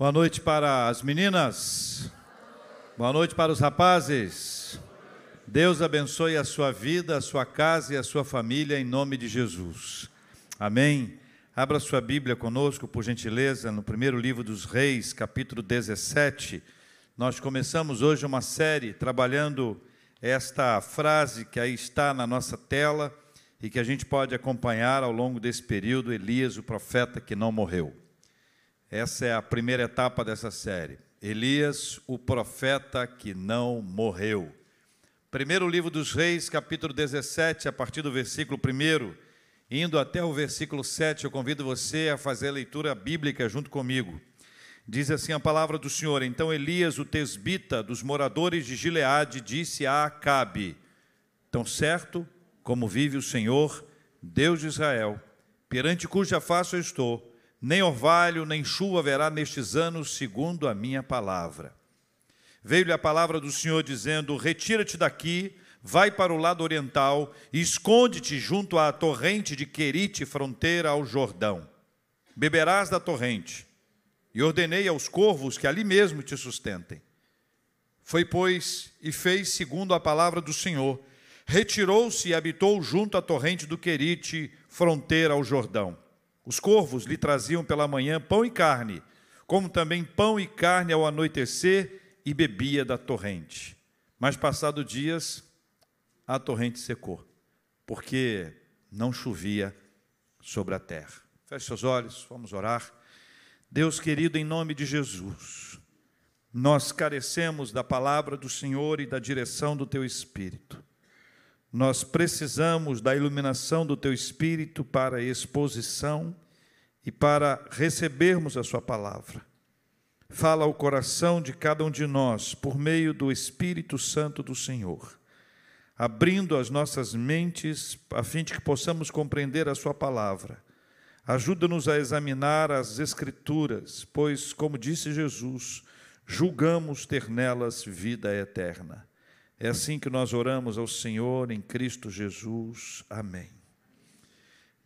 Boa noite para as meninas. Boa noite para os rapazes. Deus abençoe a sua vida, a sua casa e a sua família em nome de Jesus. Amém. Abra sua Bíblia conosco, por gentileza, no primeiro livro dos Reis, capítulo 17. Nós começamos hoje uma série trabalhando esta frase que aí está na nossa tela e que a gente pode acompanhar ao longo desse período, Elias, o profeta que não morreu. Essa é a primeira etapa dessa série. Elias, o profeta que não morreu. Primeiro livro dos Reis, capítulo 17, a partir do versículo 1, indo até o versículo 7, eu convido você a fazer a leitura bíblica junto comigo. Diz assim a palavra do Senhor: Então Elias, o tesbita dos moradores de Gileade, disse a Acabe: Tão certo como vive o Senhor, Deus de Israel, perante cuja face eu estou, nem orvalho, nem chuva haverá nestes anos, segundo a minha palavra. Veio-lhe a palavra do Senhor dizendo: Retira-te daqui, vai para o lado oriental e esconde-te junto à torrente de Querite, fronteira ao Jordão. Beberás da torrente. E ordenei aos corvos que ali mesmo te sustentem. Foi, pois, e fez segundo a palavra do Senhor. Retirou-se e habitou junto à torrente do Querite, fronteira ao Jordão. Os corvos lhe traziam pela manhã pão e carne, como também pão e carne ao anoitecer, e bebia da torrente. Mas, passado dias, a torrente secou, porque não chovia sobre a terra. Feche seus olhos, vamos orar. Deus querido, em nome de Jesus, nós carecemos da palavra do Senhor e da direção do Teu Espírito. Nós precisamos da iluminação do Teu Espírito para exposição e para recebermos a Sua palavra. Fala ao coração de cada um de nós por meio do Espírito Santo do Senhor, abrindo as nossas mentes a fim de que possamos compreender a Sua palavra. Ajuda-nos a examinar as Escrituras, pois, como disse Jesus, julgamos ter nelas vida eterna. É assim que nós oramos ao Senhor em Cristo Jesus. Amém.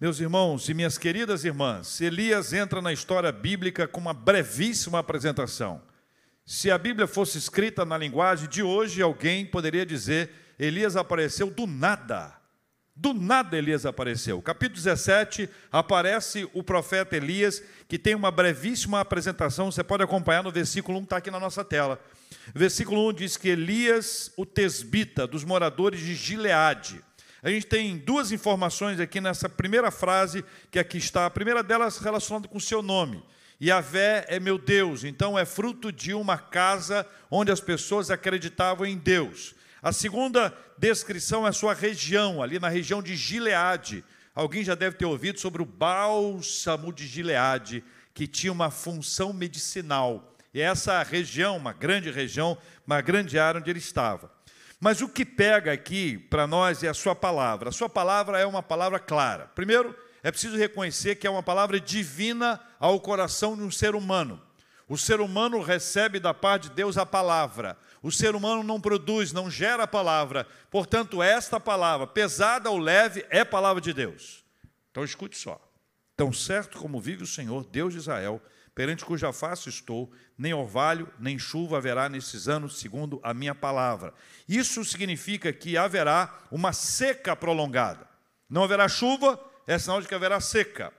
Meus irmãos e minhas queridas irmãs, Elias entra na história bíblica com uma brevíssima apresentação. Se a Bíblia fosse escrita na linguagem de hoje, alguém poderia dizer: Elias apareceu do nada. Do nada Elias apareceu. Capítulo 17, aparece o profeta Elias, que tem uma brevíssima apresentação, você pode acompanhar no versículo 1, está aqui na nossa tela. Versículo 1 diz que Elias, o tesbita, dos moradores de Gileade. A gente tem duas informações aqui nessa primeira frase que aqui está. A primeira delas relacionada com o seu nome. Yahvé é meu Deus, então é fruto de uma casa onde as pessoas acreditavam em Deus. A segunda descrição é a sua região, ali na região de Gileade. Alguém já deve ter ouvido sobre o bálsamo de Gileade, que tinha uma função medicinal. E essa região, uma grande região, uma grande área onde ele estava. Mas o que pega aqui para nós é a sua palavra. A sua palavra é uma palavra clara. Primeiro, é preciso reconhecer que é uma palavra divina ao coração de um ser humano. O ser humano recebe da parte de Deus a palavra. O ser humano não produz, não gera a palavra. Portanto, esta palavra, pesada ou leve, é palavra de Deus. Então escute só. Tão certo como vive o Senhor, Deus de Israel, perante cuja face estou, nem orvalho, nem chuva haverá nesses anos, segundo a minha palavra. Isso significa que haverá uma seca prolongada. Não haverá chuva, é sinal de que haverá seca.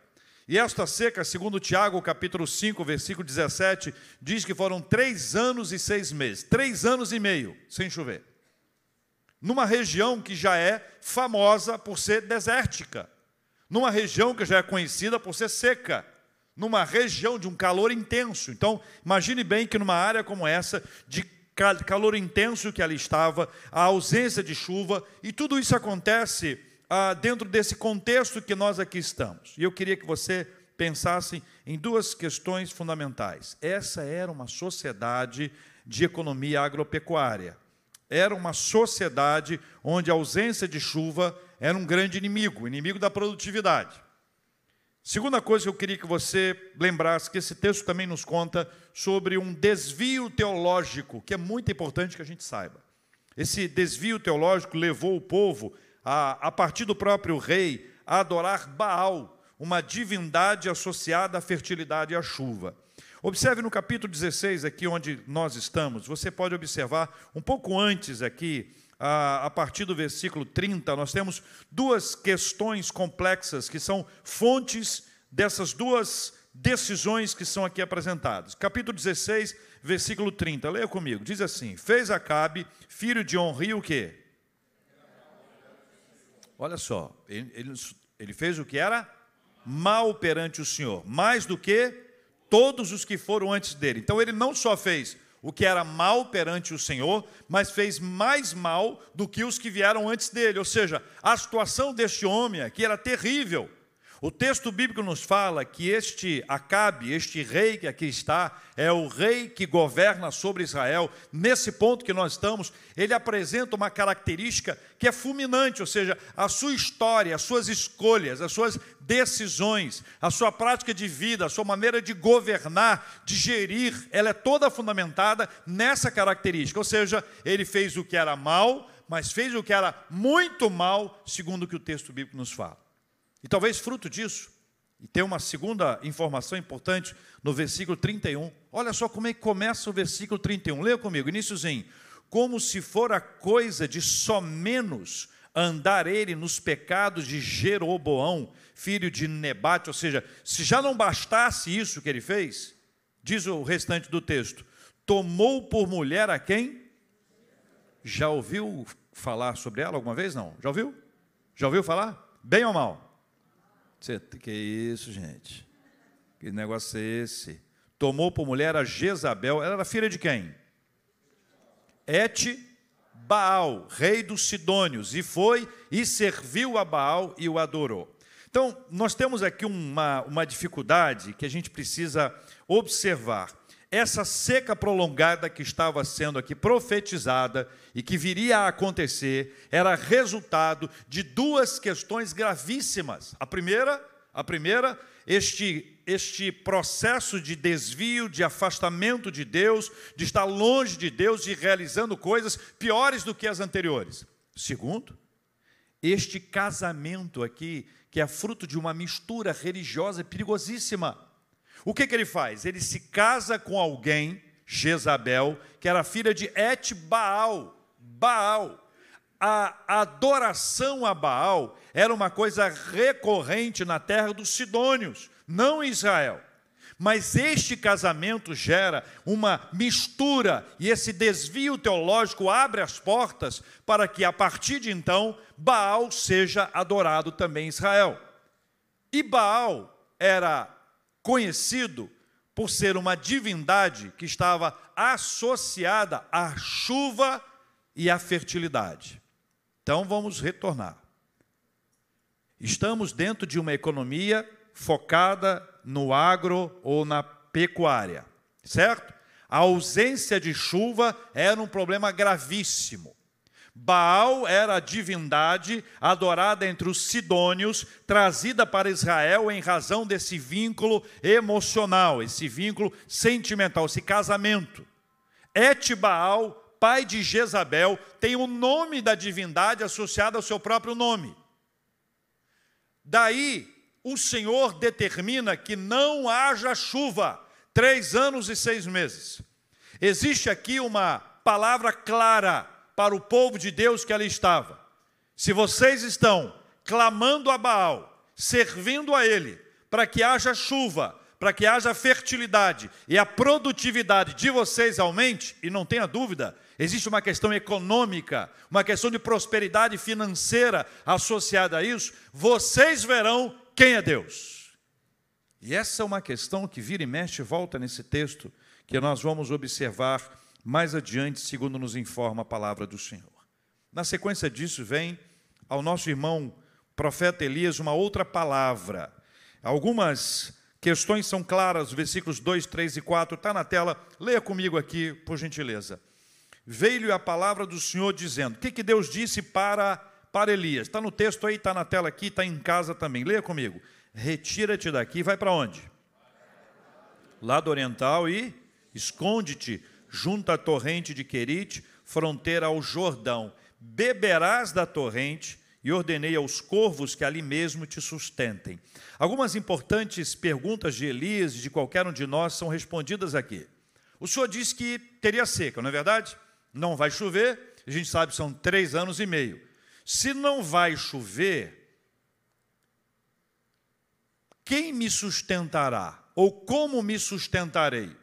E esta seca, segundo Tiago, capítulo 5, versículo 17, diz que foram três anos e seis meses, três anos e meio sem chover. Numa região que já é famosa por ser desértica, numa região que já é conhecida por ser seca numa região de um calor intenso. Então, imagine bem que numa área como essa, de calor intenso que ali estava, a ausência de chuva, e tudo isso acontece ah, dentro desse contexto que nós aqui estamos. E eu queria que você pensasse em duas questões fundamentais. Essa era uma sociedade de economia agropecuária. Era uma sociedade onde a ausência de chuva era um grande inimigo, inimigo da produtividade. Segunda coisa que eu queria que você lembrasse, que esse texto também nos conta sobre um desvio teológico, que é muito importante que a gente saiba. Esse desvio teológico levou o povo, a, a partir do próprio rei, a adorar Baal, uma divindade associada à fertilidade e à chuva. Observe no capítulo 16, aqui onde nós estamos, você pode observar um pouco antes aqui, a, partir do versículo 30, nós temos duas questões complexas que são fontes dessas duas decisões que são aqui apresentadas. Capítulo 16, versículo 30, leia comigo, diz assim: Fez Acabe, filho de Onri, o quê? Olha só, ele, ele, ele fez o que era mal perante o Senhor, mais do que todos os que foram antes dele. Então ele não só fez o que era mal perante o Senhor, mas fez mais mal do que os que vieram antes dele. Ou seja, a situação deste homem aqui era terrível. O texto bíblico nos fala que este Acabe, este rei que aqui está, é o rei que governa sobre Israel. Nesse ponto que nós estamos, ele apresenta uma característica que é fulminante, ou seja, a sua história, as suas escolhas, as suas decisões, a sua prática de vida, a sua maneira de governar, de gerir, ela é toda fundamentada nessa característica. Ou seja, ele fez o que era mal, mas fez o que era muito mal, segundo o que o texto bíblico nos fala. E talvez fruto disso, e tem uma segunda informação importante no versículo 31. Olha só como é que começa o versículo 31. Leia comigo, iníciozinho. Como se for a coisa de só menos andar ele nos pecados de Jeroboão, filho de Nebate, ou seja, se já não bastasse isso que ele fez, diz o restante do texto, tomou por mulher a quem? Já ouviu falar sobre ela alguma vez? Não. Já ouviu? Já ouviu falar? Bem ou mal? Você, que isso, gente? Que negócio é esse? Tomou por mulher a Jezabel, ela era filha de quem? Et Baal, rei dos Sidônios, e foi e serviu a Baal e o adorou. Então, nós temos aqui uma, uma dificuldade que a gente precisa observar essa seca prolongada que estava sendo aqui profetizada e que viria a acontecer era resultado de duas questões gravíssimas. A primeira, a primeira, este este processo de desvio, de afastamento de Deus, de estar longe de Deus e realizando coisas piores do que as anteriores. Segundo, este casamento aqui, que é fruto de uma mistura religiosa perigosíssima. O que, que ele faz? Ele se casa com alguém, Jezabel, que era filha de Et Baal. Baal. A adoração a Baal era uma coisa recorrente na terra dos Sidônios, não Israel. Mas este casamento gera uma mistura e esse desvio teológico abre as portas para que a partir de então Baal seja adorado também em Israel. E Baal era conhecido por ser uma divindade que estava associada à chuva e à fertilidade. Então vamos retornar. Estamos dentro de uma economia focada no agro ou na pecuária, certo? A ausência de chuva era um problema gravíssimo. Baal era a divindade adorada entre os sidônios, trazida para Israel em razão desse vínculo emocional, esse vínculo sentimental, esse casamento. Et Baal, pai de Jezabel, tem o nome da divindade associado ao seu próprio nome. Daí, o Senhor determina que não haja chuva, três anos e seis meses. Existe aqui uma palavra clara para o povo de Deus que ali estava: se vocês estão clamando a Baal, servindo a Ele, para que haja chuva, para que haja fertilidade e a produtividade de vocês aumente, e não tenha dúvida, existe uma questão econômica, uma questão de prosperidade financeira associada a isso, vocês verão quem é Deus. E essa é uma questão que vira e mexe volta nesse texto, que nós vamos observar mais adiante, segundo nos informa a palavra do Senhor. Na sequência disso, vem ao nosso irmão profeta Elias uma outra palavra. Algumas questões são claras, versículos 2, 3 e 4, está na tela, leia comigo aqui, por gentileza. Veio-lhe a palavra do Senhor dizendo: O que, que Deus disse para, para Elias? Está no texto aí, está na tela aqui, está em casa também. Leia comigo. Retira-te daqui, vai para onde? Lado oriental e esconde-te junto à torrente de Querite, fronteira ao Jordão. Beberás da torrente e ordenei aos corvos que ali mesmo te sustentem. Algumas importantes perguntas de Elias e de qualquer um de nós são respondidas aqui. O Senhor disse que teria seca, não é verdade? Não vai chover, a gente sabe que são três anos e meio. Se não vai chover, quem me sustentará? Ou como me sustentarei?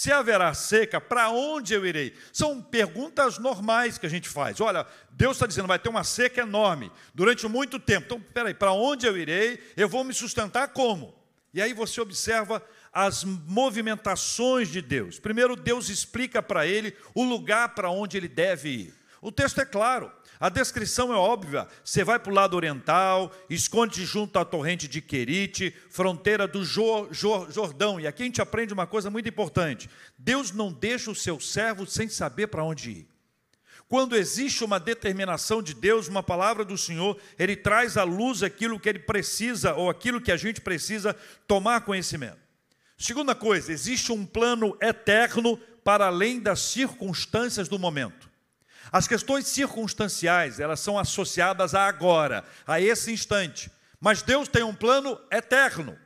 Se haverá seca, para onde eu irei? São perguntas normais que a gente faz. Olha, Deus está dizendo, vai ter uma seca enorme durante muito tempo. Então, peraí, para onde eu irei? Eu vou me sustentar como? E aí você observa as movimentações de Deus. Primeiro, Deus explica para ele o lugar para onde ele deve ir. O texto é claro. A descrição é óbvia. Você vai para o lado oriental, esconde junto à torrente de Querite, fronteira do Jordão. E aqui a gente aprende uma coisa muito importante: Deus não deixa o seu servo sem saber para onde ir. Quando existe uma determinação de Deus, uma palavra do Senhor, Ele traz à luz aquilo que Ele precisa, ou aquilo que a gente precisa tomar conhecimento. Segunda coisa, existe um plano eterno para além das circunstâncias do momento. As questões circunstanciais, elas são associadas a agora, a esse instante. Mas Deus tem um plano eterno.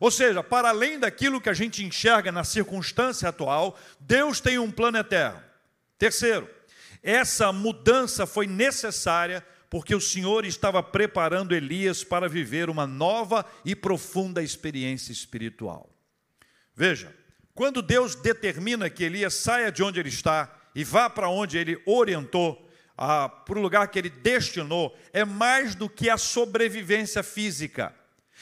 Ou seja, para além daquilo que a gente enxerga na circunstância atual, Deus tem um plano eterno. Terceiro, essa mudança foi necessária porque o Senhor estava preparando Elias para viver uma nova e profunda experiência espiritual. Veja, quando Deus determina que Elias saia de onde ele está e vá para onde ele orientou, para o lugar que ele destinou, é mais do que a sobrevivência física.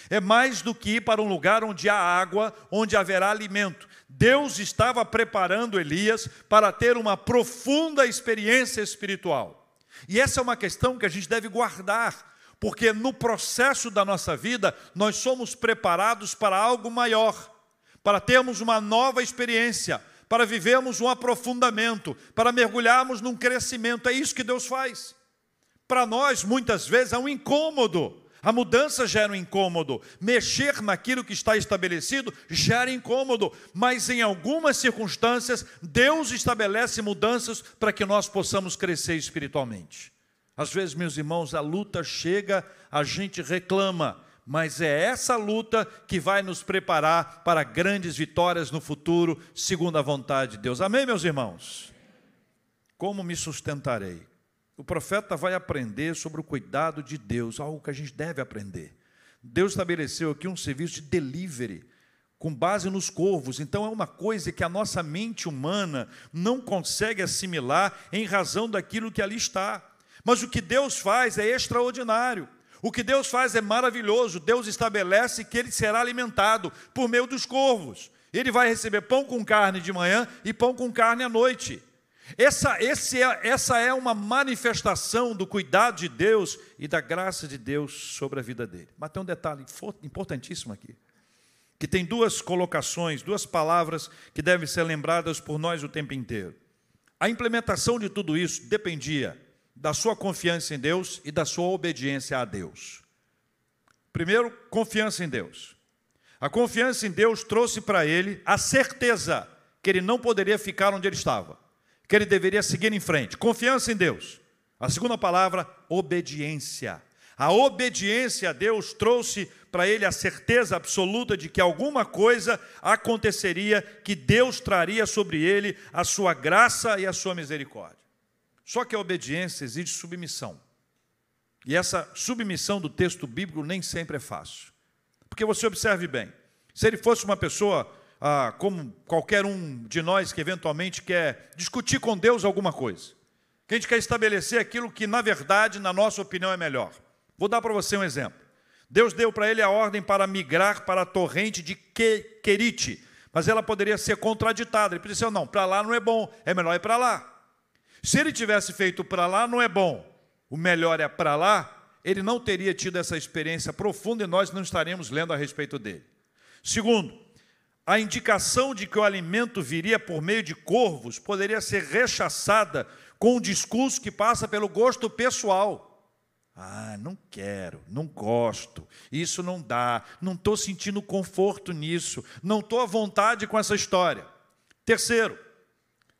É mais do que ir para um lugar onde há água, onde haverá alimento. Deus estava preparando Elias para ter uma profunda experiência espiritual. E essa é uma questão que a gente deve guardar, porque no processo da nossa vida nós somos preparados para algo maior, para termos uma nova experiência, para vivermos um aprofundamento, para mergulharmos num crescimento. É isso que Deus faz. Para nós, muitas vezes, é um incômodo. A mudança gera um incômodo. Mexer naquilo que está estabelecido gera incômodo. Mas em algumas circunstâncias, Deus estabelece mudanças para que nós possamos crescer espiritualmente. Às vezes, meus irmãos, a luta chega, a gente reclama mas é essa luta que vai nos preparar para grandes vitórias no futuro, segundo a vontade de Deus. Amém, meus irmãos? Como me sustentarei? O profeta vai aprender sobre o cuidado de Deus, algo que a gente deve aprender. Deus estabeleceu aqui um serviço de delivery, com base nos corvos. Então é uma coisa que a nossa mente humana não consegue assimilar em razão daquilo que ali está. Mas o que Deus faz é extraordinário. O que Deus faz é maravilhoso. Deus estabelece que ele será alimentado por meio dos corvos. Ele vai receber pão com carne de manhã e pão com carne à noite. Essa, é, essa é uma manifestação do cuidado de Deus e da graça de Deus sobre a vida dele. Mas tem um detalhe importantíssimo aqui, que tem duas colocações, duas palavras que devem ser lembradas por nós o tempo inteiro. A implementação de tudo isso dependia da sua confiança em Deus e da sua obediência a Deus. Primeiro, confiança em Deus. A confiança em Deus trouxe para ele a certeza que ele não poderia ficar onde ele estava, que ele deveria seguir em frente. Confiança em Deus. A segunda palavra, obediência. A obediência a Deus trouxe para ele a certeza absoluta de que alguma coisa aconteceria, que Deus traria sobre ele a sua graça e a sua misericórdia. Só que a obediência exige submissão. E essa submissão do texto bíblico nem sempre é fácil. Porque você observe bem, se ele fosse uma pessoa ah, como qualquer um de nós que eventualmente quer discutir com Deus alguma coisa, que a gente quer estabelecer aquilo que, na verdade, na nossa opinião, é melhor. Vou dar para você um exemplo. Deus deu para ele a ordem para migrar para a torrente de Querite, mas ela poderia ser contraditada. Ele dizer, não, para lá não é bom, é melhor ir para lá. Se ele tivesse feito para lá, não é bom. O melhor é para lá. Ele não teria tido essa experiência profunda e nós não estaremos lendo a respeito dele. Segundo, a indicação de que o alimento viria por meio de corvos poderia ser rechaçada com um discurso que passa pelo gosto pessoal. Ah, não quero, não gosto, isso não dá, não estou sentindo conforto nisso, não estou à vontade com essa história. Terceiro,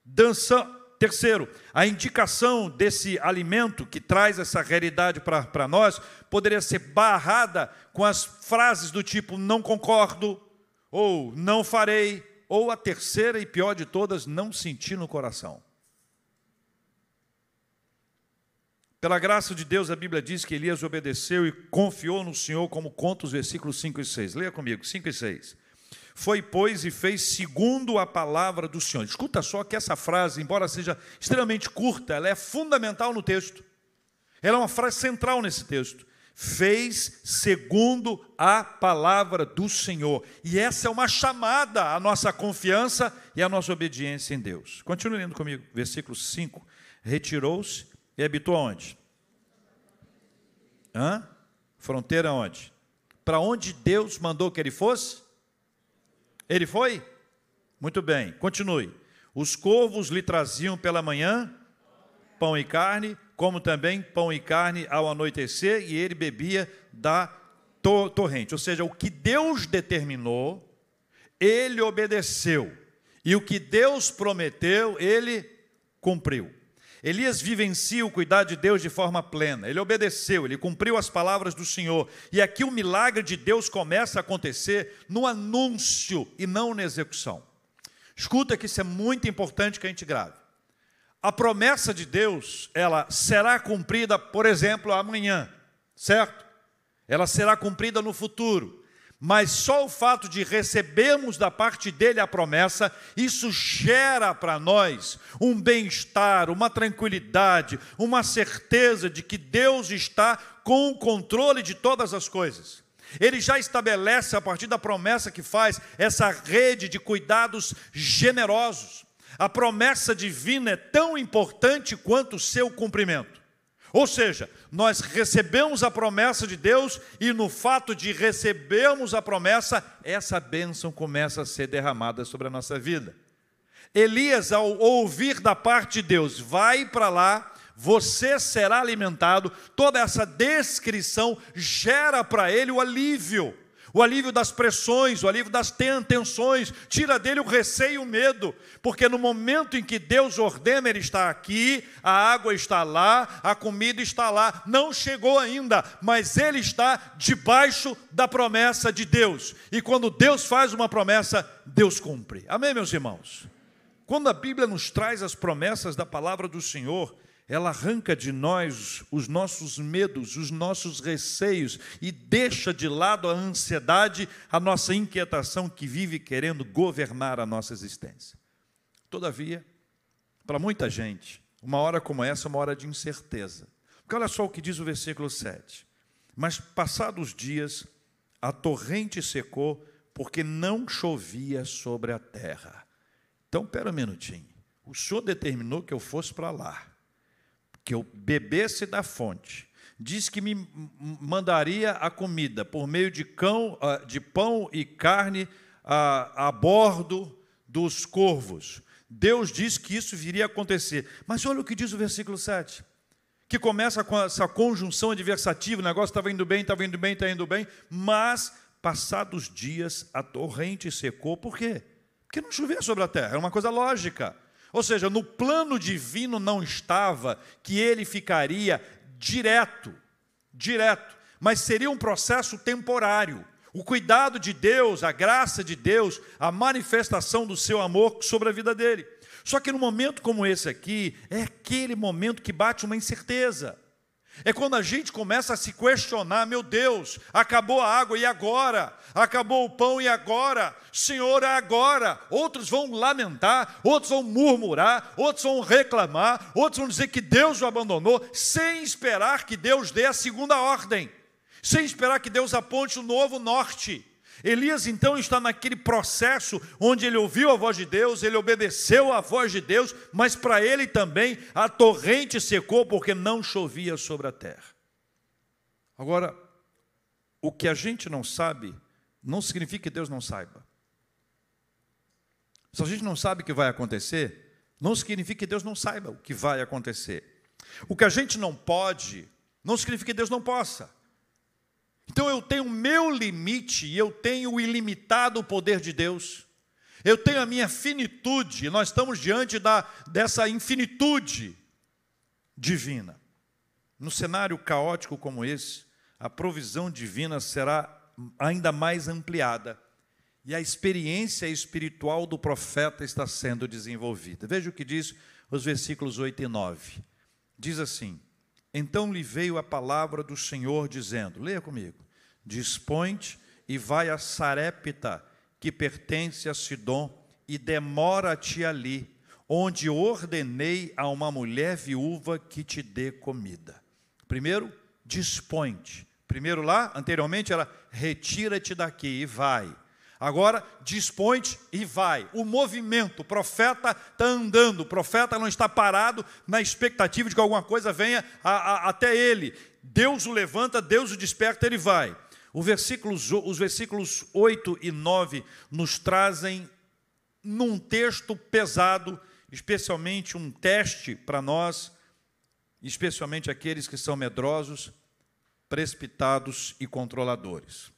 dança, Terceiro, a indicação desse alimento que traz essa realidade para nós poderia ser barrada com as frases do tipo não concordo, ou não farei, ou a terceira e pior de todas, não senti no coração. Pela graça de Deus, a Bíblia diz que Elias obedeceu e confiou no Senhor, como conta os versículos 5 e 6. Leia comigo, 5 e 6. Foi, pois, e fez segundo a palavra do Senhor. Escuta só que essa frase, embora seja extremamente curta, ela é fundamental no texto. Ela é uma frase central nesse texto. Fez segundo a palavra do Senhor. E essa é uma chamada à nossa confiança e à nossa obediência em Deus. Continue lendo comigo, versículo 5. Retirou-se e habitou onde? Hã? Fronteira onde? Para onde Deus mandou que ele fosse? Ele foi? Muito bem, continue. Os corvos lhe traziam pela manhã pão e carne, como também pão e carne ao anoitecer, e ele bebia da torrente. Ou seja, o que Deus determinou, ele obedeceu. E o que Deus prometeu, ele cumpriu. Elias vivencia o cuidado de Deus de forma plena. Ele obedeceu, ele cumpriu as palavras do Senhor. E aqui o milagre de Deus começa a acontecer no anúncio e não na execução. Escuta que isso é muito importante que a gente grave. A promessa de Deus, ela será cumprida, por exemplo, amanhã, certo? Ela será cumprida no futuro mas só o fato de recebermos da parte dele a promessa, isso gera para nós um bem-estar, uma tranquilidade, uma certeza de que Deus está com o controle de todas as coisas. Ele já estabelece, a partir da promessa que faz, essa rede de cuidados generosos. A promessa divina é tão importante quanto o seu cumprimento. Ou seja, nós recebemos a promessa de Deus e no fato de recebermos a promessa, essa bênção começa a ser derramada sobre a nossa vida. Elias, ao ouvir da parte de Deus, vai para lá, você será alimentado, toda essa descrição gera para ele o alívio o alívio das pressões, o alívio das tensões, tira dele o receio e o medo, porque no momento em que Deus ordena, Ele está aqui, a água está lá, a comida está lá, não chegou ainda, mas Ele está debaixo da promessa de Deus, e quando Deus faz uma promessa, Deus cumpre. Amém, meus irmãos? Quando a Bíblia nos traz as promessas da palavra do Senhor, ela arranca de nós os nossos medos, os nossos receios e deixa de lado a ansiedade, a nossa inquietação que vive querendo governar a nossa existência. Todavia, para muita gente, uma hora como essa é uma hora de incerteza. Porque olha só o que diz o versículo 7. Mas passados os dias, a torrente secou, porque não chovia sobre a terra. Então, pera um minutinho. O Senhor determinou que eu fosse para lá que eu bebesse da fonte. Diz que me mandaria a comida por meio de, cão, ah, de pão e carne a, a bordo dos corvos. Deus diz que isso viria a acontecer. Mas olha o que diz o versículo 7 que começa com essa conjunção adversativa, o negócio estava indo bem, estava indo bem, está indo bem, mas passados dias a torrente secou, por quê? Porque não chovia sobre a terra, é uma coisa lógica. Ou seja, no plano divino não estava que ele ficaria direto, direto, mas seria um processo temporário. O cuidado de Deus, a graça de Deus, a manifestação do seu amor sobre a vida dele. Só que no momento como esse aqui, é aquele momento que bate uma incerteza. É quando a gente começa a se questionar: meu Deus, acabou a água e agora? Acabou o pão e agora? Senhor, é agora. Outros vão lamentar, outros vão murmurar, outros vão reclamar, outros vão dizer que Deus o abandonou, sem esperar que Deus dê a segunda ordem, sem esperar que Deus aponte o novo norte. Elias então está naquele processo onde ele ouviu a voz de Deus, ele obedeceu à voz de Deus, mas para ele também a torrente secou porque não chovia sobre a terra. Agora, o que a gente não sabe, não significa que Deus não saiba. Se a gente não sabe o que vai acontecer, não significa que Deus não saiba o que vai acontecer. O que a gente não pode, não significa que Deus não possa. Então eu tenho o meu limite e eu tenho o ilimitado poder de Deus. Eu tenho a minha finitude, nós estamos diante da, dessa infinitude divina. No cenário caótico como esse, a provisão divina será ainda mais ampliada e a experiência espiritual do profeta está sendo desenvolvida. Veja o que diz os versículos 8 e 9. Diz assim: Então lhe veio a palavra do Senhor, dizendo: Leia comigo. Dispõe-te e vai a Sarepta, que pertence a Sidom, e demora-te ali, onde ordenei a uma mulher viúva que te dê comida. Primeiro, dispõe-te. Primeiro lá, anteriormente era retira-te daqui e vai. Agora, dispõe-te e vai. O movimento, o profeta está andando, o profeta não está parado na expectativa de que alguma coisa venha a, a, até ele. Deus o levanta, Deus o desperta, ele vai. Versículos, os versículos 8 e 9 nos trazem num texto pesado, especialmente um teste para nós, especialmente aqueles que são medrosos, precipitados e controladores.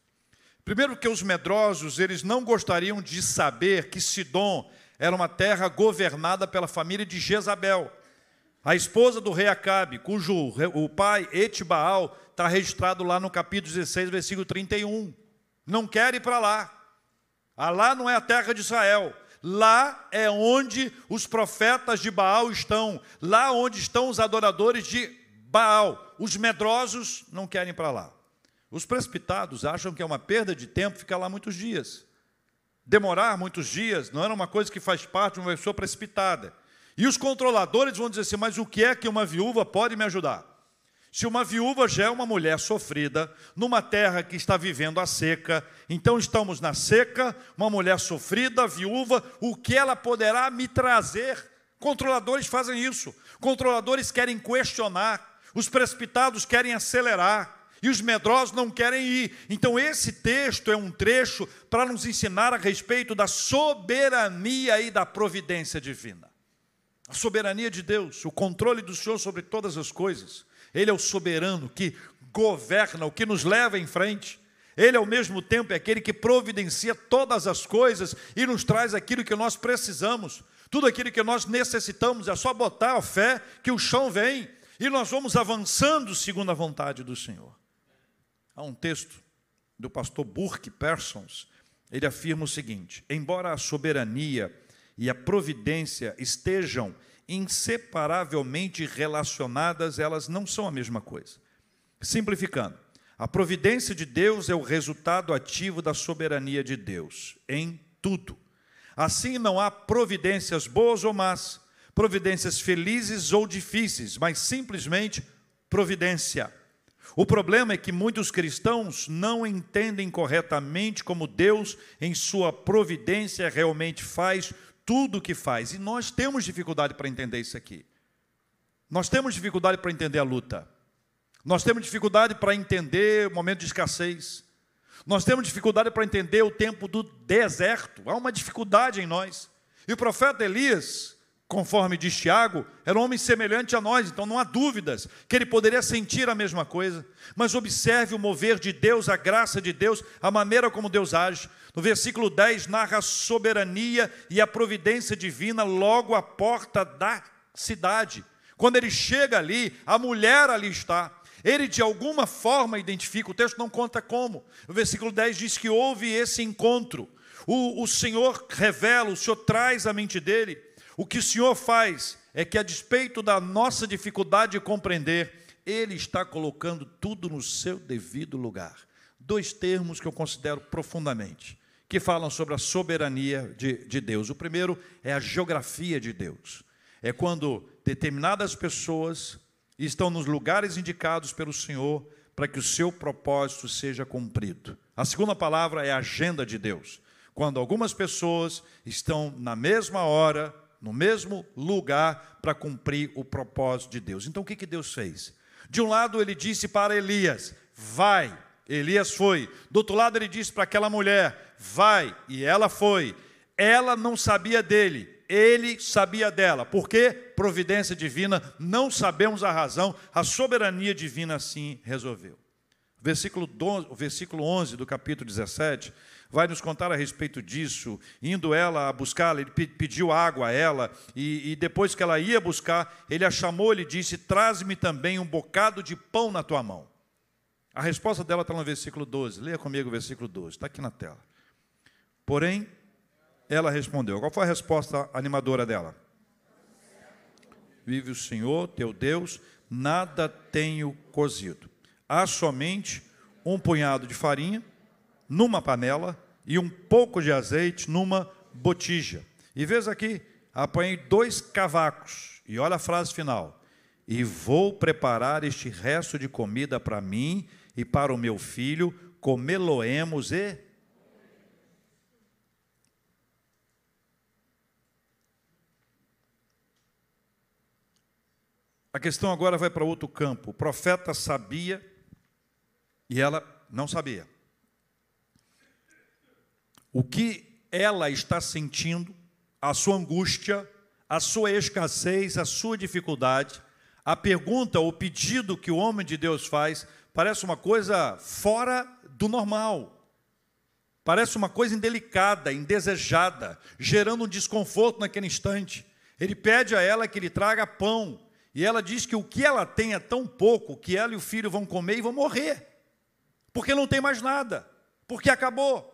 Primeiro que os medrosos, eles não gostariam de saber que Sidom era uma terra governada pela família de Jezabel, a esposa do rei Acabe, cujo o pai Etibaal está registrado lá no capítulo 16, versículo 31. Não quer ir para lá. Ah, lá não é a terra de Israel. Lá é onde os profetas de Baal estão. Lá onde estão os adoradores de Baal. Os medrosos não querem para lá. Os precipitados acham que é uma perda de tempo ficar lá muitos dias. Demorar muitos dias não era uma coisa que faz parte de uma pessoa precipitada. E os controladores vão dizer assim: mas o que é que uma viúva pode me ajudar? Se uma viúva já é uma mulher sofrida, numa terra que está vivendo a seca, então estamos na seca, uma mulher sofrida, viúva, o que ela poderá me trazer? Controladores fazem isso. Controladores querem questionar, os precipitados querem acelerar e os medrosos não querem ir. Então, esse texto é um trecho para nos ensinar a respeito da soberania e da providência divina. A soberania de Deus, o controle do Senhor sobre todas as coisas. Ele é o soberano que governa, o que nos leva em frente. Ele, ao mesmo tempo, é aquele que providencia todas as coisas e nos traz aquilo que nós precisamos, tudo aquilo que nós necessitamos. É só botar a fé que o chão vem e nós vamos avançando segundo a vontade do Senhor. Há um texto do pastor Burke Persons, ele afirma o seguinte: embora a soberania e a providência estejam inseparavelmente relacionadas, elas não são a mesma coisa. Simplificando, a providência de Deus é o resultado ativo da soberania de Deus em tudo. Assim, não há providências boas ou más, providências felizes ou difíceis, mas simplesmente providência. O problema é que muitos cristãos não entendem corretamente como Deus, em sua providência, realmente faz tudo o que faz. E nós temos dificuldade para entender isso aqui. Nós temos dificuldade para entender a luta. Nós temos dificuldade para entender o momento de escassez. Nós temos dificuldade para entender o tempo do deserto. Há uma dificuldade em nós. E o profeta Elias, conforme diz Tiago, era um homem semelhante a nós, então não há dúvidas que ele poderia sentir a mesma coisa. Mas observe o mover de Deus, a graça de Deus, a maneira como Deus age. No versículo 10 narra a soberania e a providência divina logo à porta da cidade. Quando ele chega ali, a mulher ali está. Ele de alguma forma identifica, o texto não conta como. O versículo 10 diz que houve esse encontro. O, o Senhor revela, o Senhor traz à mente dele o que o Senhor faz é que, a despeito da nossa dificuldade de compreender, Ele está colocando tudo no seu devido lugar. Dois termos que eu considero profundamente, que falam sobre a soberania de, de Deus. O primeiro é a geografia de Deus. É quando determinadas pessoas estão nos lugares indicados pelo Senhor para que o seu propósito seja cumprido. A segunda palavra é a agenda de Deus. Quando algumas pessoas estão na mesma hora, no mesmo lugar para cumprir o propósito de Deus. Então o que, que Deus fez? De um lado ele disse para Elias: vai. Elias foi. Do outro lado ele disse para aquela mulher: vai. E ela foi. Ela não sabia dele, ele sabia dela. Por quê? Providência divina, não sabemos a razão, a soberania divina assim resolveu. Versículo, 12, o versículo 11 do capítulo 17 vai nos contar a respeito disso. Indo ela a buscá-la, ele pediu água a ela, e, e, depois que ela ia buscar, ele a chamou e disse: Traz-me também um bocado de pão na tua mão. A resposta dela está no versículo 12. Leia comigo o versículo 12, está aqui na tela. Porém, ela respondeu. Qual foi a resposta animadora dela? Vive o Senhor, teu Deus, nada tenho cozido há somente um punhado de farinha numa panela e um pouco de azeite numa botija. E veja aqui, apanhei dois cavacos. E olha a frase final: E vou preparar este resto de comida para mim e para o meu filho, comê-lo-emos e. A questão agora vai para outro campo. O profeta sabia e ela não sabia. O que ela está sentindo, a sua angústia, a sua escassez, a sua dificuldade, a pergunta, o pedido que o homem de Deus faz, parece uma coisa fora do normal. Parece uma coisa indelicada, indesejada, gerando um desconforto naquele instante. Ele pede a ela que lhe traga pão, e ela diz que o que ela tem é tão pouco que ela e o filho vão comer e vão morrer porque não tem mais nada, porque acabou.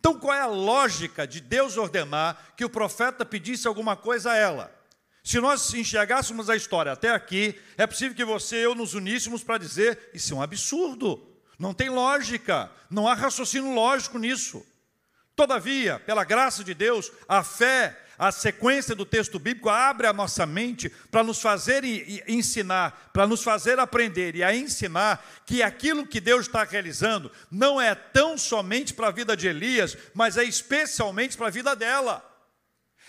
Então, qual é a lógica de Deus ordenar que o profeta pedisse alguma coisa a ela? Se nós enxergássemos a história até aqui, é possível que você e eu nos uníssemos para dizer: isso é um absurdo, não tem lógica, não há raciocínio lógico nisso. Todavia, pela graça de Deus, a fé a sequência do texto bíblico abre a nossa mente para nos fazer ensinar, para nos fazer aprender e a ensinar que aquilo que Deus está realizando não é tão somente para a vida de Elias, mas é especialmente para a vida dela.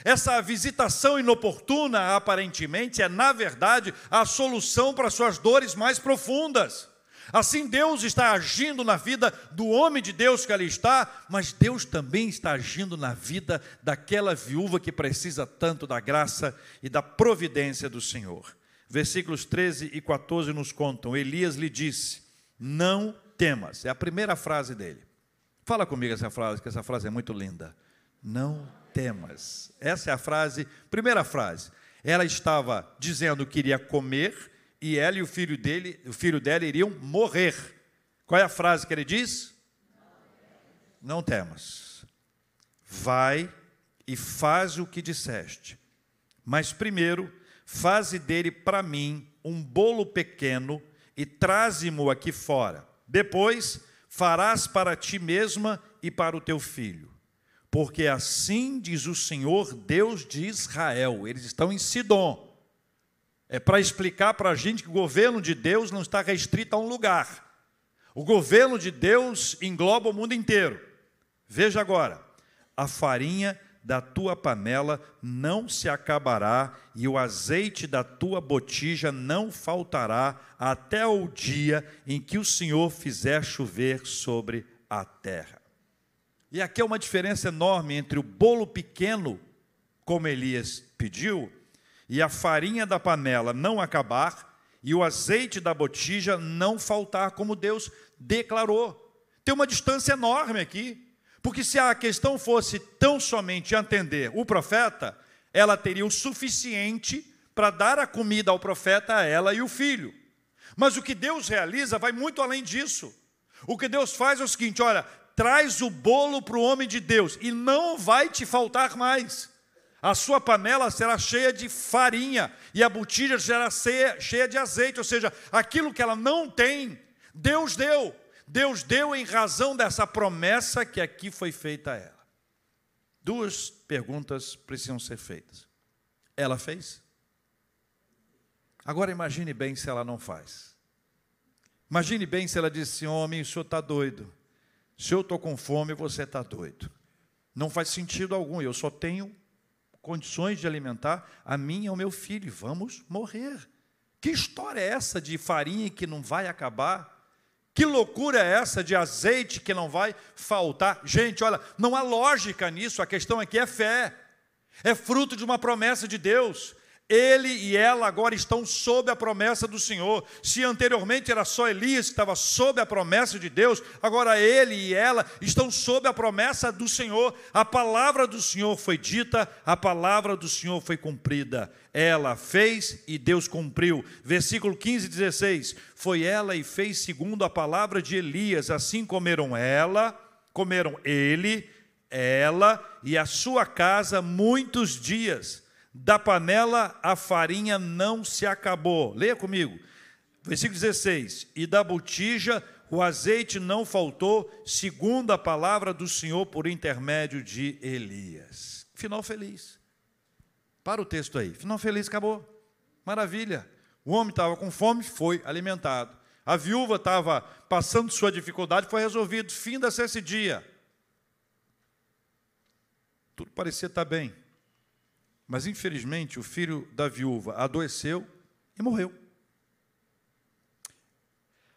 Essa visitação inoportuna, aparentemente, é, na verdade, a solução para suas dores mais profundas. Assim, Deus está agindo na vida do homem de Deus que ali está, mas Deus também está agindo na vida daquela viúva que precisa tanto da graça e da providência do Senhor. Versículos 13 e 14 nos contam: Elias lhe disse: Não temas. É a primeira frase dele. Fala comigo essa frase, que essa frase é muito linda. Não temas. Essa é a frase, primeira frase. Ela estava dizendo que iria comer e ela e o filho dele, o filho dela iriam morrer. Qual é a frase que ele diz? Não temas. Vai e faz o que disseste. Mas primeiro, faze dele para mim um bolo pequeno e traze-mo aqui fora. Depois, farás para ti mesma e para o teu filho. Porque assim diz o Senhor, Deus de Israel. Eles estão em Sidom é para explicar para a gente que o governo de Deus não está restrito a um lugar. O governo de Deus engloba o mundo inteiro. Veja agora: a farinha da tua panela não se acabará, e o azeite da tua botija não faltará, até o dia em que o Senhor fizer chover sobre a terra. E aqui é uma diferença enorme entre o bolo pequeno, como Elias pediu, e a farinha da panela não acabar, e o azeite da botija não faltar, como Deus declarou. Tem uma distância enorme aqui, porque se a questão fosse tão somente atender o profeta, ela teria o suficiente para dar a comida ao profeta, a ela e o filho. Mas o que Deus realiza vai muito além disso. O que Deus faz é o seguinte: olha, traz o bolo para o homem de Deus e não vai te faltar mais a sua panela será cheia de farinha e a botija será cheia, de azeite, ou seja, aquilo que ela não tem, Deus deu. Deus deu em razão dessa promessa que aqui foi feita a ela. Duas perguntas precisam ser feitas. Ela fez? Agora imagine bem se ela não faz. Imagine bem se ela disse: Homem, o senhor está doido. Se eu estou com fome, você está doido. Não faz sentido algum, eu só tenho condições de alimentar a mim e ao meu filho, vamos morrer. Que história é essa de farinha que não vai acabar? Que loucura é essa de azeite que não vai faltar? Gente, olha, não há lógica nisso, a questão aqui é fé. É fruto de uma promessa de Deus. Ele e ela agora estão sob a promessa do Senhor. Se anteriormente era só Elias que estava sob a promessa de Deus, agora ele e ela estão sob a promessa do Senhor. A palavra do Senhor foi dita, a palavra do Senhor foi cumprida. Ela fez e Deus cumpriu. Versículo 15 e 16. Foi ela e fez segundo a palavra de Elias, assim comeram ela, comeram ele, ela e a sua casa muitos dias da panela a farinha não se acabou. Leia comigo. Versículo 16: E da botija o azeite não faltou, segundo a palavra do Senhor por intermédio de Elias. Final feliz. Para o texto aí. Final feliz, acabou. Maravilha. O homem estava com fome, foi alimentado. A viúva estava passando sua dificuldade, foi resolvido. Fim desse dia. Tudo parecia estar bem. Mas infelizmente o filho da viúva adoeceu e morreu.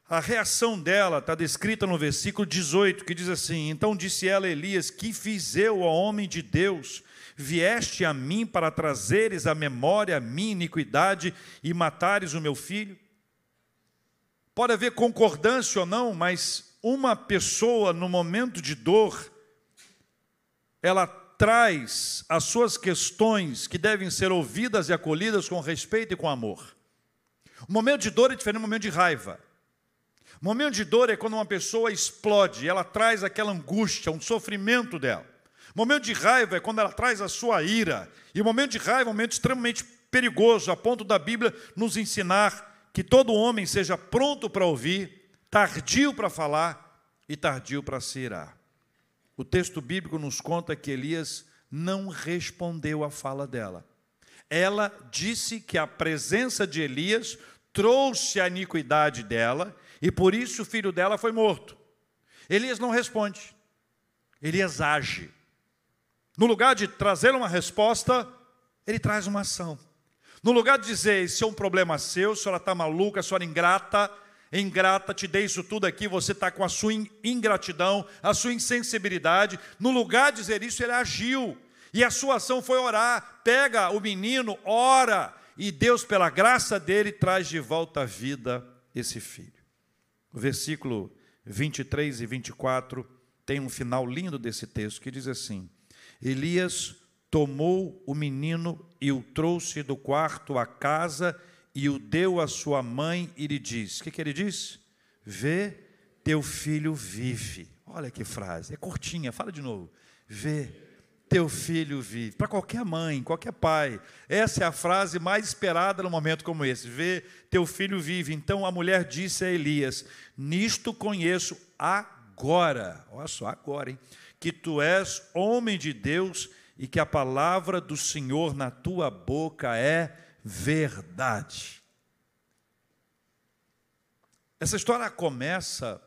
A reação dela está descrita no versículo 18, que diz assim: Então disse ela a Elias: Que fiz eu, ó homem de Deus? Vieste a mim para trazeres à memória a minha iniquidade e matares o meu filho? Pode haver concordância ou não, mas uma pessoa no momento de dor, ela traz as suas questões que devem ser ouvidas e acolhidas com respeito e com amor. O momento de dor é diferente do momento de raiva. O momento de dor é quando uma pessoa explode, ela traz aquela angústia, um sofrimento dela. O momento de raiva é quando ela traz a sua ira. E o momento de raiva é um momento extremamente perigoso, a ponto da Bíblia nos ensinar que todo homem seja pronto para ouvir, tardio para falar e tardio para se irar. O texto bíblico nos conta que Elias não respondeu à fala dela. Ela disse que a presença de Elias trouxe a iniquidade dela e por isso o filho dela foi morto. Elias não responde. Elias age. No lugar de trazer uma resposta, ele traz uma ação. No lugar de dizer, isso é um problema seu, a senhora está maluca, a senhora ingrata, ingrata, te dei isso tudo aqui, você está com a sua ingratidão, a sua insensibilidade. No lugar de dizer isso, ele agiu. E a sua ação foi orar. Pega o menino, ora, e Deus, pela graça dele, traz de volta à vida esse filho. O versículo 23 e 24 tem um final lindo desse texto que diz assim: Elias tomou o menino e o trouxe do quarto à casa e o deu à sua mãe e lhe disse: O que, que ele disse? Vê, teu filho vive. Olha que frase, é curtinha, fala de novo. Vê, teu filho vive. Para qualquer mãe, qualquer pai, essa é a frase mais esperada num momento como esse. Vê, teu filho vive. Então a mulher disse a Elias: Nisto conheço agora, olha só, agora, hein? Que tu és homem de Deus e que a palavra do Senhor na tua boca é verdade. Essa história começa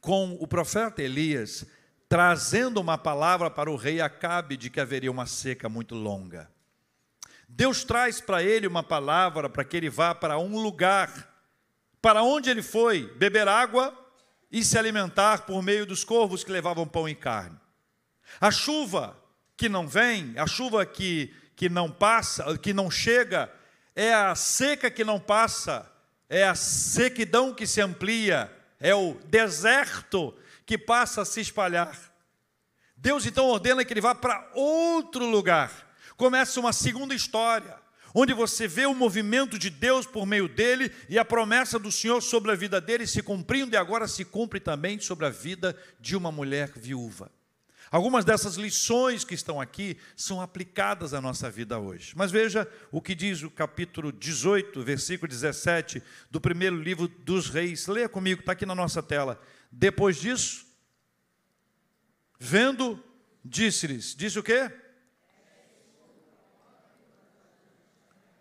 com o profeta Elias trazendo uma palavra para o rei Acabe de que haveria uma seca muito longa. Deus traz para ele uma palavra para que ele vá para um lugar. Para onde ele foi? Beber água e se alimentar por meio dos corvos que levavam pão e carne. A chuva que não vem, a chuva que que não passa, que não chega, é a seca que não passa, é a sequidão que se amplia, é o deserto que passa a se espalhar. Deus então ordena que ele vá para outro lugar. Começa uma segunda história, onde você vê o movimento de Deus por meio dele e a promessa do Senhor sobre a vida dele se cumprindo e agora se cumpre também sobre a vida de uma mulher viúva. Algumas dessas lições que estão aqui são aplicadas à nossa vida hoje. Mas veja o que diz o capítulo 18, versículo 17 do primeiro livro dos Reis. Leia comigo, está aqui na nossa tela. Depois disso, vendo, disse-lhes: Disse o quê?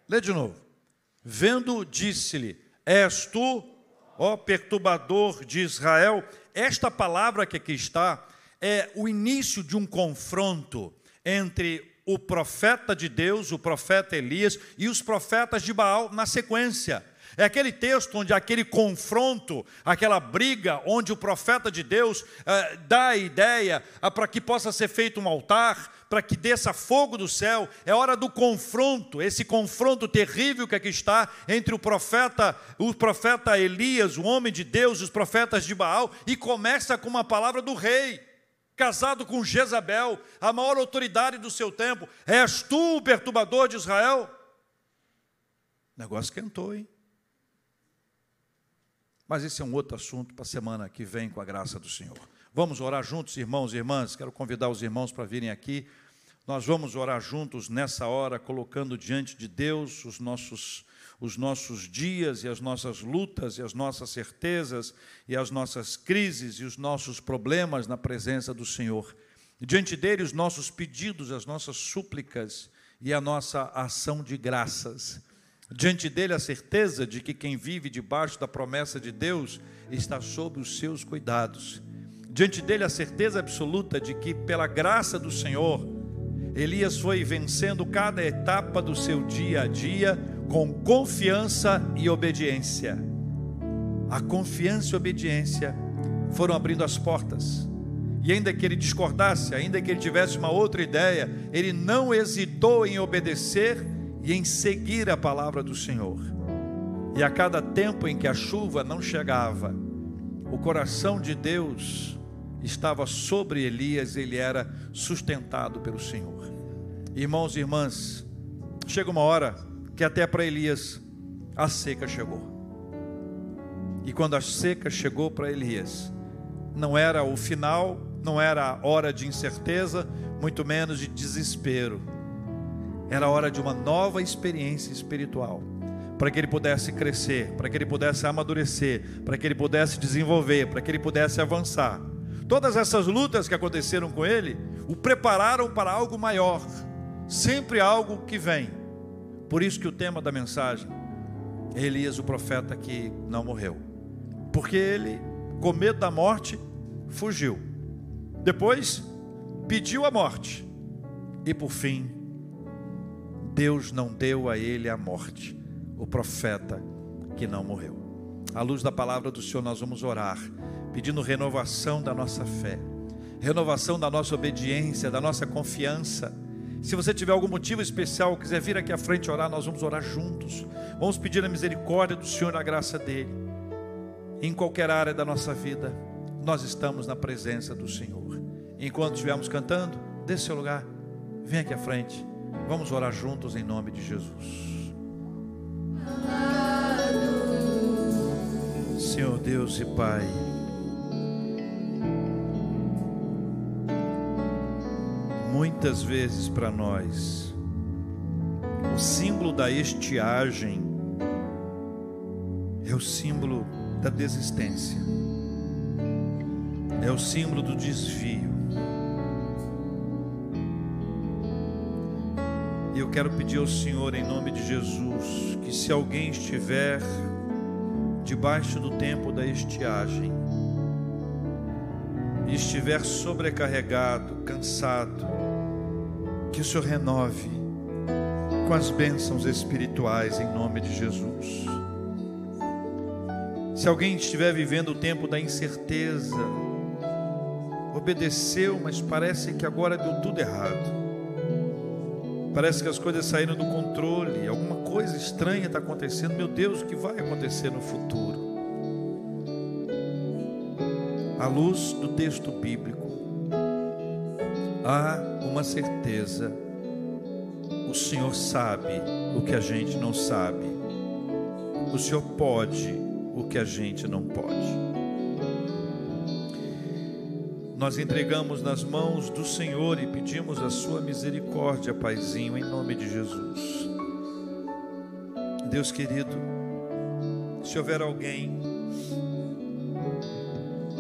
Lê de novo. Vendo, disse-lhe: És tu, ó perturbador de Israel? Esta palavra que aqui está é o início de um confronto entre o profeta de Deus, o profeta Elias, e os profetas de Baal na sequência. É aquele texto onde aquele confronto, aquela briga, onde o profeta de Deus eh, dá a ideia ah, para que possa ser feito um altar, para que desça fogo do céu. É hora do confronto, esse confronto terrível que aqui está entre o profeta, o profeta Elias, o homem de Deus, os profetas de Baal, e começa com uma palavra do rei. Casado com Jezabel, a maior autoridade do seu tempo, és tu o perturbador de Israel? O negócio quentou, hein? Mas esse é um outro assunto para a semana que vem, com a graça do Senhor. Vamos orar juntos, irmãos e irmãs. Quero convidar os irmãos para virem aqui. Nós vamos orar juntos nessa hora, colocando diante de Deus os nossos, os nossos dias e as nossas lutas e as nossas certezas e as nossas crises e os nossos problemas na presença do Senhor. Diante dele, os nossos pedidos, as nossas súplicas e a nossa ação de graças. Diante dele, a certeza de que quem vive debaixo da promessa de Deus está sob os seus cuidados. Diante dele, a certeza absoluta de que, pela graça do Senhor, Elias foi vencendo cada etapa do seu dia a dia com confiança e obediência. A confiança e obediência foram abrindo as portas. E ainda que ele discordasse, ainda que ele tivesse uma outra ideia, ele não hesitou em obedecer e em seguir a palavra do Senhor. E a cada tempo em que a chuva não chegava, o coração de Deus estava sobre Elias, ele era sustentado pelo Senhor. Irmãos e irmãs, chega uma hora que até para Elias a seca chegou. E quando a seca chegou para Elias, não era o final, não era a hora de incerteza, muito menos de desespero era hora de uma nova experiência espiritual, para que ele pudesse crescer, para que ele pudesse amadurecer, para que ele pudesse desenvolver, para que ele pudesse avançar. Todas essas lutas que aconteceram com ele o prepararam para algo maior, sempre algo que vem. Por isso que o tema da mensagem é Elias, o profeta que não morreu, porque ele, com medo da morte, fugiu. Depois, pediu a morte e por fim Deus não deu a ele a morte, o profeta que não morreu. À luz da palavra do Senhor, nós vamos orar, pedindo renovação da nossa fé, renovação da nossa obediência, da nossa confiança. Se você tiver algum motivo especial, quiser vir aqui à frente orar, nós vamos orar juntos. Vamos pedir a misericórdia do Senhor, a graça dele. Em qualquer área da nossa vida, nós estamos na presença do Senhor. Enquanto estivermos cantando, dê seu lugar, vem aqui à frente. Vamos orar juntos em nome de Jesus. Senhor Deus e Pai, muitas vezes para nós, o símbolo da estiagem é o símbolo da desistência, é o símbolo do desvio. E eu quero pedir ao Senhor, em nome de Jesus, que se alguém estiver debaixo do tempo da estiagem, e estiver sobrecarregado, cansado, que o Senhor renove com as bênçãos espirituais em nome de Jesus. Se alguém estiver vivendo o tempo da incerteza, obedeceu, mas parece que agora deu tudo errado Parece que as coisas saíram do controle, alguma coisa estranha está acontecendo. Meu Deus, o que vai acontecer no futuro? À luz do texto bíblico, há uma certeza: o Senhor sabe o que a gente não sabe, o Senhor pode o que a gente não pode. Nós entregamos nas mãos do Senhor e pedimos a sua misericórdia, Paizinho, em nome de Jesus. Deus querido, se houver alguém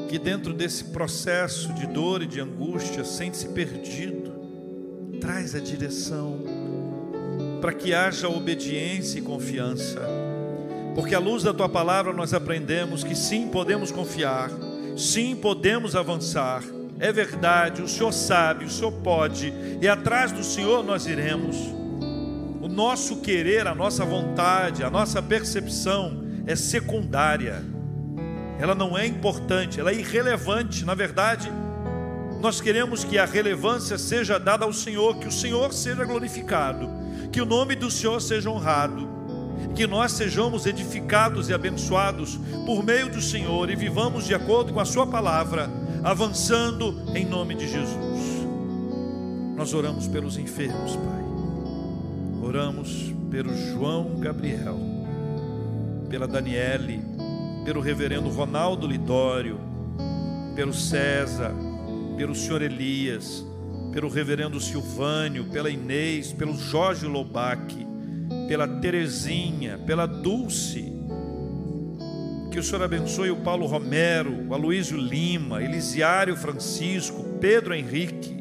que dentro desse processo de dor e de angústia sente-se perdido, traz a direção para que haja obediência e confiança. Porque à luz da tua palavra nós aprendemos que sim, podemos confiar Sim, podemos avançar. É verdade, o Senhor sabe, o Senhor pode, e atrás do Senhor nós iremos. O nosso querer, a nossa vontade, a nossa percepção é secundária, ela não é importante, ela é irrelevante. Na verdade, nós queremos que a relevância seja dada ao Senhor, que o Senhor seja glorificado, que o nome do Senhor seja honrado, que nós sejamos edificados e abençoados por meio do Senhor e vivamos de acordo com a Sua palavra, avançando em nome de Jesus. Nós oramos pelos enfermos, Pai. Oramos pelo João Gabriel, pela Daniele, pelo reverendo Ronaldo Lidório, pelo César, pelo senhor Elias, pelo reverendo Silvânio, pela Inês, pelo Jorge Lobac, pela Terezinha, pela Dulce. Que o Senhor abençoe o Paulo Romero, o Aloísio Lima, Elisiário Francisco, Pedro Henrique,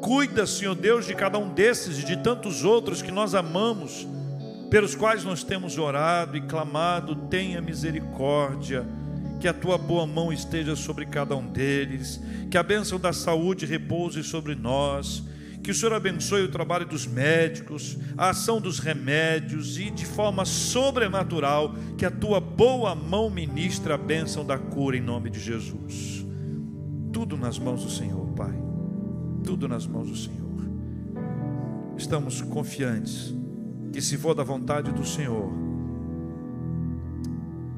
Cuida, Senhor Deus, de cada um desses e de tantos outros que nós amamos, pelos quais nós temos orado e clamado, tenha misericórdia, que a tua boa mão esteja sobre cada um deles, que a bênção da saúde repouse sobre nós, que o Senhor abençoe o trabalho dos médicos, a ação dos remédios e de forma sobrenatural, que a tua boa mão ministre a bênção da cura em nome de Jesus. Tudo nas mãos do Senhor, Pai tudo nas mãos do Senhor. Estamos confiantes que, se for da vontade do Senhor,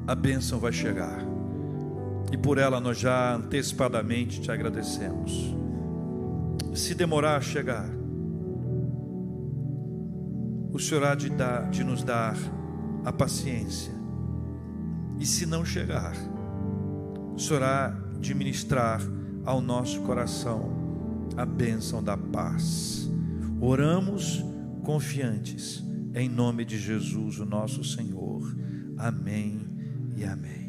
a bênção vai chegar. E por ela nós já antecipadamente te agradecemos. Se demorar a chegar, o Senhor há de, dar, de nos dar a paciência. E se não chegar, o Senhor há de ministrar ao nosso coração a bênção da paz. Oramos confiantes, em nome de Jesus, o nosso Senhor. Amém e amém.